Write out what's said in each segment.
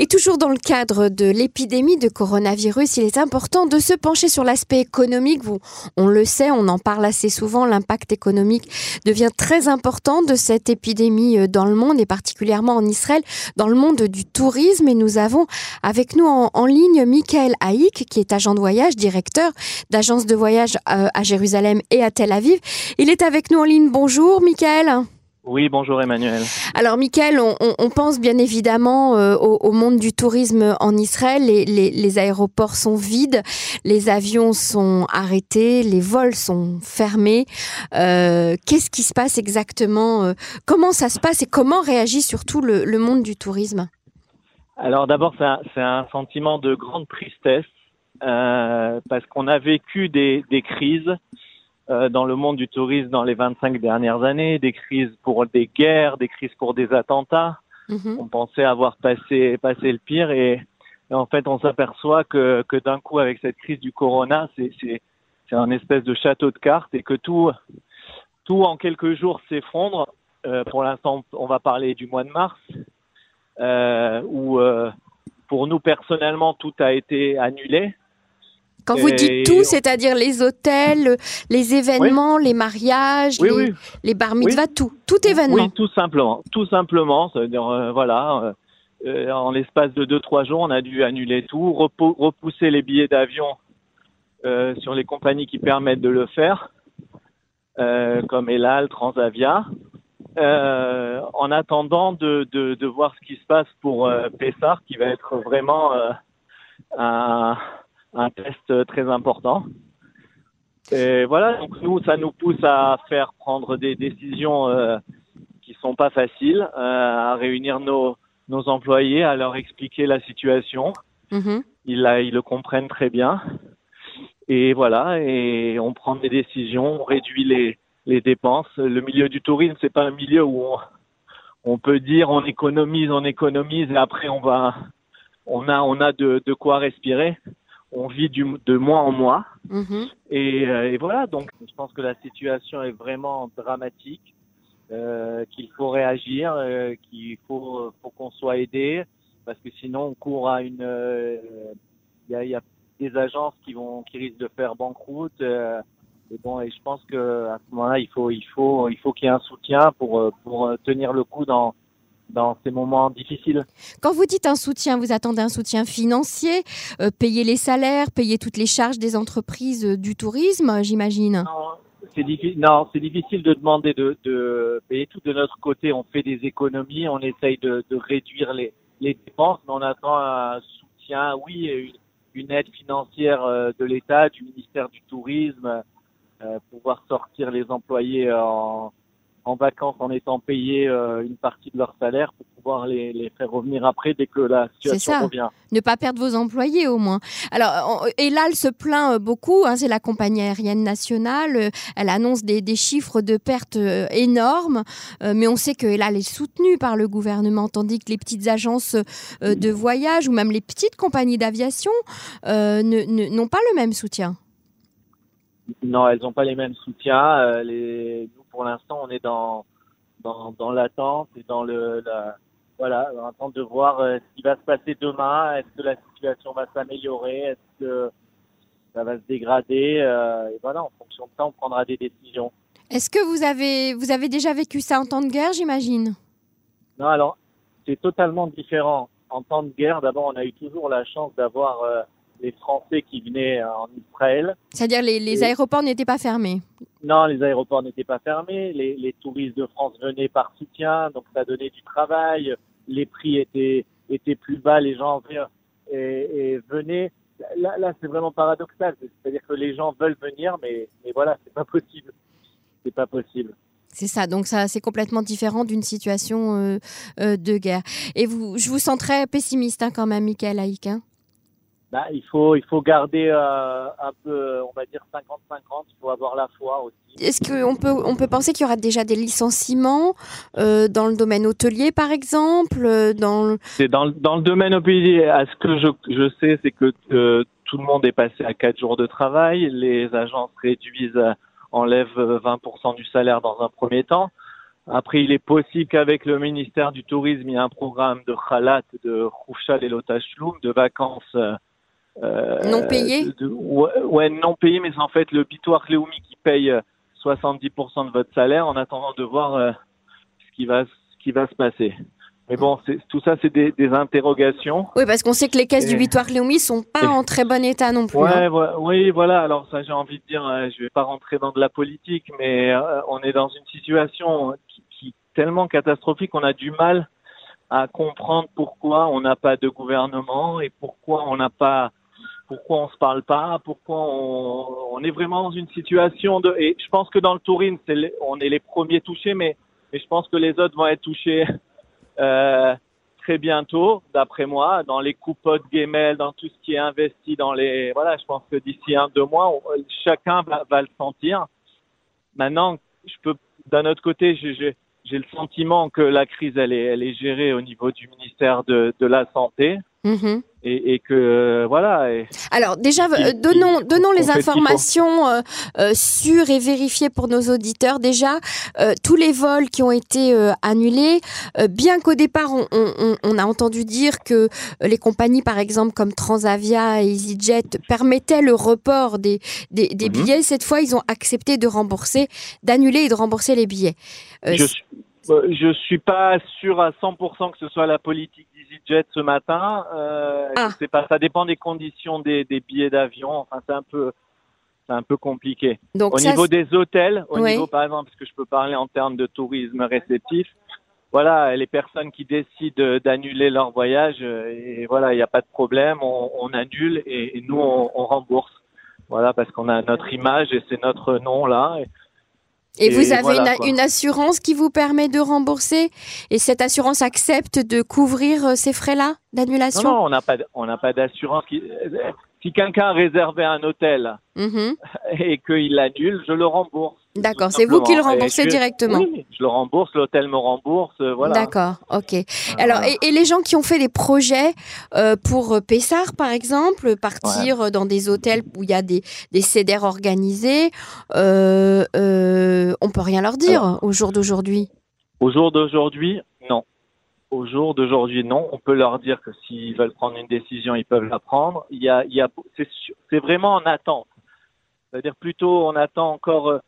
Et toujours dans le cadre de l'épidémie de coronavirus, il est important de se pencher sur l'aspect économique. on le sait, on en parle assez souvent, l'impact économique devient très important de cette épidémie euh, dans le monde et particulièrement en Israël, dans le monde du tourisme. Et nous avons avec nous en, ligne Michael Haïk, qui est agent de voyage, directeur d'agence de voyage euh, à Jérusalem et à Tel Aviv. Il est avec nous en ligne. Bonjour Michael. Oui, bonjour Emmanuel. Alors Mickaël, on, pense bien évidemment euh, au, monde du tourisme en Israël. Les, aéroports sont vides, les avions sont arrêtés, les vols sont fermés. Euh, qu'est-ce qui se passe exactement euh, Comment ça se passe et comment réagit surtout le, monde du tourisme? Alors d'abord, c'est un, sentiment de grande tristesse parce qu'on a vécu des crises dans le monde du tourisme dans les 25 dernières années, des crises pour des guerres, des crises pour des attentats. Mhm. On pensait avoir passé, passé le pire et, en fait on s'aperçoit que, que d'un coup avec cette crise du corona, c'est, c'est, c'est un espèce de château de cartes et que tout, tout en quelques jours s'effondre. Euh, pour l'instant, on va parler du mois de mars, euh, où euh, pour nous personnellement tout a été annulé. Quand vous dites tout, c'est-à-dire les hôtels, les événements, les mariages, les, les, bar mitzvahs, tout, tout événement. Oui, tout simplement, tout simplement. Ça veut dire, euh, voilà, euh, euh, en l'espace de deux trois jours, on a dû annuler tout, repousser les billets d'avion sur les compagnies qui permettent de le faire, comme Elal, Transavia. en attendant de, de, de, voir ce qui se passe pour Pessar, qui va être vraiment un un test très important. Et voilà, donc nous, ça nous pousse à faire prendre des décisions euh, qui sont pas faciles, euh, à réunir nos, nos employés, à leur expliquer la situation. Mm-hmm. Ils, la, ils le comprennent très bien. Et voilà, et on prend des décisions, on réduit les, les dépenses. Le milieu du tourisme, c'est pas un milieu où on, on, peut dire on économise, on économise, et après on va, on a, on a de, de quoi respirer on vit du, de mois en mois. Mhm. Euh, et, voilà, donc je pense que la situation est vraiment dramatique, euh, qu'il faut réagir, euh, qu'il faut, faut qu'on soit aidé, parce que sinon on court à une... Il y a, y, a, des agences qui vont qui risquent de faire banqueroute. et bon, et je pense que à ce moment-là, il faut il faut il faut qu'il y ait un soutien pour pour tenir le coup dans dans ces moments difficiles. Quand vous dites un soutien, vous attendez un soutien financier, euh, payer les salaires, payer toutes les charges des entreprises euh, du tourisme, j'imagine Non, c'est difficile de demander de, payer tout de notre côté. On fait des économies, on essaye de, réduire les, dépenses, mais on attend un soutien, oui, une, aide financière euh, de l'État, du ministère du Tourisme, pouvoir sortir les employés en en vacances en étant payés euh, une partie de leur salaire pour pouvoir les, faire revenir après dès que la situation ça. revient. Ne pas perdre vos employés au moins. Alors, Elal se plaint euh, beaucoup, hein, c'est la compagnie aérienne nationale, euh, elle annonce des, chiffres de pertes énormes, mais on sait que Elal est soutenue par le gouvernement, tandis que les petites agences de voyage ou même les petites compagnies d'aviation n'ont pas le même soutien. Non, elles n'ont pas les mêmes soutiens. les pour l'instant, on est dans, dans, dans l'attente et dans le, la, voilà, en train de voir euh, ce qui va se passer demain. Est-ce que la situation va s'améliorer? Est-ce que ça va se dégrader? Euh, Et voilà, en fonction de ça, on prendra des décisions. Est-ce que vous avez, vous avez déjà vécu ça en temps de guerre, j'imagine? Non, alors, c'est totalement différent. En temps de guerre, d'abord, on a eu toujours la chance d'avoir euh, les Français qui venaient en Israël. C'est-à-dire les, les aéroports n'étaient pas fermés? Non, les aéroports n'étaient pas fermés. Les, les, touristes de France venaient par soutien, donc ça donnait du travail. Les prix étaient, étaient plus bas, les gens et, et venaient. Là, là c'est vraiment paradoxal. C'est-à-dire que les gens veulent venir, mais, mais voilà, c'est pas possible. C'est pas possible. C'est ça, donc ça c'est complètement différent d'une situation euh, euh, de guerre. Et vous, je vous sens très pessimiste hein, quand même, Michael Haïk. Hein bah, il faut il faut garder euh, un peu on va dire 50-50 il faut avoir la foi aussi. Est-ce qu'on peut on peut penser qu'il y aura déjà des licenciements euh, dans le domaine hôtelier par exemple euh, dans le... c'est dans, dans le domaine hôtelier. À ce que je, je sais c'est que euh, tout le monde est passé à 4 jours de travail. Les agences réduisent enlèvent 20% du salaire dans un premier temps. Après, il est possible qu'avec le ministère du Tourisme, il y ait un programme de khalat, de khoufchal et lotashloum, de vacances euh, non payées. ouais, non payées, mais c'est en fait le Bitoir Léoumi qui paye 70% de votre salaire en attendant de voir ce qui va ce qui va se passer. Mais bon, tout ça, c'est des, des, interrogations. Oui, parce qu'on sait que les caisses du Victoire Léomy sont pas en très bon état non plus. Ouais, hein. oui, voilà. Alors ça, j'ai envie de dire, euh, je vais pas rentrer dans de la politique, mais euh, on est dans une situation qui, qui tellement catastrophique qu'on a du mal à comprendre pourquoi on n'a pas de gouvernement et pourquoi on n'a pas, pourquoi on se parle pas, pourquoi on, on, est vraiment dans une situation de. Et je pense que dans le tourisme, on est les premiers touchés, mais, mais je pense que les autres vont être touchés euh, très bientôt, d'après moi, dans les coupotes Gmail, dans tout ce qui est investi dans les... Voilà, je pense que d'ici un, deux mois, chacun va, va, le sentir. Maintenant, je peux, d'un autre côté, j'ai le sentiment que la crise, elle est, elle est gérée au niveau du ministère de, de la Santé. Mm-hmm et, que euh, voilà. Alors déjà, euh, donnons, donnons les informations euh, sûres et vérifiées pour nos auditeurs. Déjà, tous les vols qui ont été annulés, bien qu'au départ on, on, on, a entendu dire que les compagnies, par exemple comme Transavia et EasyJet, permettaient le report des, des, des mhm. billets. Cette fois, ils ont accepté de rembourser, d'annuler et de rembourser les billets. je, suis, je suis pas sûr à 100% que ce soit la politique EasyJet ce matin. Euh, ah. sais pas, ça dépend des conditions des, des billets d'avion. Enfin, c'est un peu, c'est un peu compliqué. Donc au niveau des hôtels, au niveau par exemple, parce que je peux parler en termes de tourisme réceptif, voilà, les personnes qui décident d'annuler leur voyage, euh, et voilà, il n'y a pas de problème, on, on annule et, nous on, on, rembourse. Voilà, parce qu'on a notre image et c'est notre nom là. Et, vous avez une, une, assurance qui vous permet de rembourser Et cette assurance accepte de couvrir euh, ces frais-là d'annulation? Non, non, on n'a pas, on n'a pas d'assurance. Qui si quelqu'un a réservé un hôtel mhm. et qu'il l'annule, je le rembourse. D'accord, c'est vous qui le remboursez directement. Oui, je le rembourse, l'hôtel me rembourse, euh, voilà. D'accord, ok. Alors, et, les gens qui ont fait des projets euh, pour Pessard, par exemple, partir dans des hôtels où il y a des, des CDR organisés, euh, euh, on peut rien leur dire au jour d'aujourd'hui? Au jour d'aujourd'hui, non au jour d'aujourd'hui, non. On peut leur dire que s'ils veulent prendre une décision, ils peuvent la prendre. Il y a, il y a, c'est vraiment en attente. C'est-à-dire plutôt, on attend encore euh,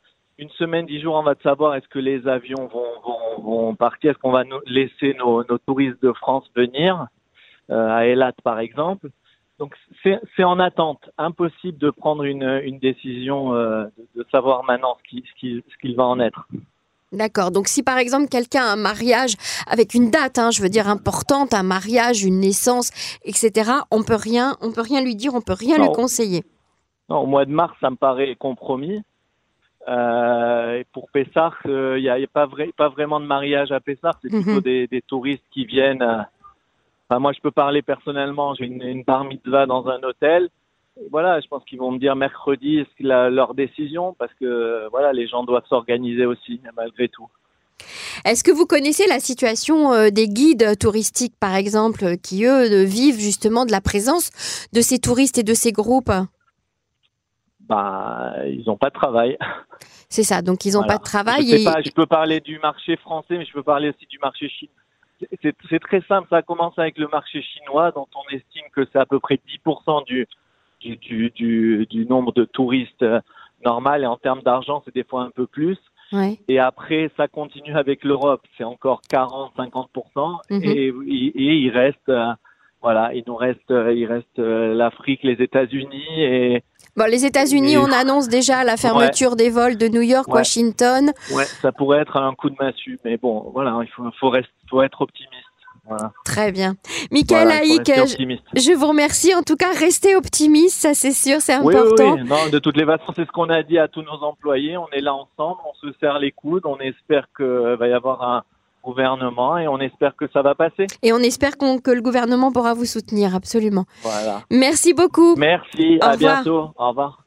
une semaine, dix jours avant de savoir est-ce que les avions vont, vont, vont partir, est-ce qu'on va laisser nos, nos, touristes de France venir euh, à Elat par exemple. Donc c'est en attente, impossible de prendre une, une décision, euh, de, de, savoir maintenant ce qu'il ce qui, ce qu'il va en être. D'accord. Donc, si par exemple quelqu'un a un mariage avec une date, hein, je veux dire importante, un mariage, une naissance, etc., on peut rien, on peut rien lui dire, on peut rien lui conseiller. Non, au mois de mars, ça me paraît compromis. Euh, et pour Pessar, il euh, n'y a, pas, vrai, pas vraiment de mariage à Pessar, c'est plutôt mhm. des, des, touristes qui viennent. Euh, enfin, moi, je peux parler personnellement. J'ai une, une bar mitzvah dans un hôtel voilà, je pense qu'ils vont me dire mercredi leur décision? Parce que voilà, les gens doivent s'organiser aussi malgré tout. Est-ce que vous connaissez la situation des guides touristiques, par exemple, qui eux vivent justement de la présence de ces touristes et de ces groupes? Bah, ils n'ont pas de travail. C'est ça, donc ils n'ont pas de travail. Je, pas, je peux parler du marché français, mais je peux parler aussi du marché chinois. C'est très simple, ça commence avec le marché chinois, dont on estime que c'est à peu près 10% du, du, du, du, nombre de touristes euh, normal et en termes d'argent, c'est des fois un peu plus. Et après, ça continue avec l'Europe, c'est encore 40-50%. Mhm. et, et, il reste, euh, voilà, il nous reste, euh, il reste l'Afrique, les États-Unis et. Bon, les États-Unis, on annonce déjà la fermeture des vols de New York, Washington. Ouais, ça pourrait être un coup de massue, mais bon, voilà, il faut, faut, faut être optimiste. Très bien. Michael voilà, je, vous remercie. En tout cas, restez optimiste, ça c'est sûr, c'est important. Oui, Non, de toutes les façons, c'est ce qu'on a dit à tous nos employés. On est là ensemble, on se serre les coudes, on espère qu'il va y avoir un gouvernement et on espère que ça va passer. Et on espère que le gouvernement pourra vous soutenir, absolument. Voilà. Merci beaucoup. Merci, à bientôt. Au revoir.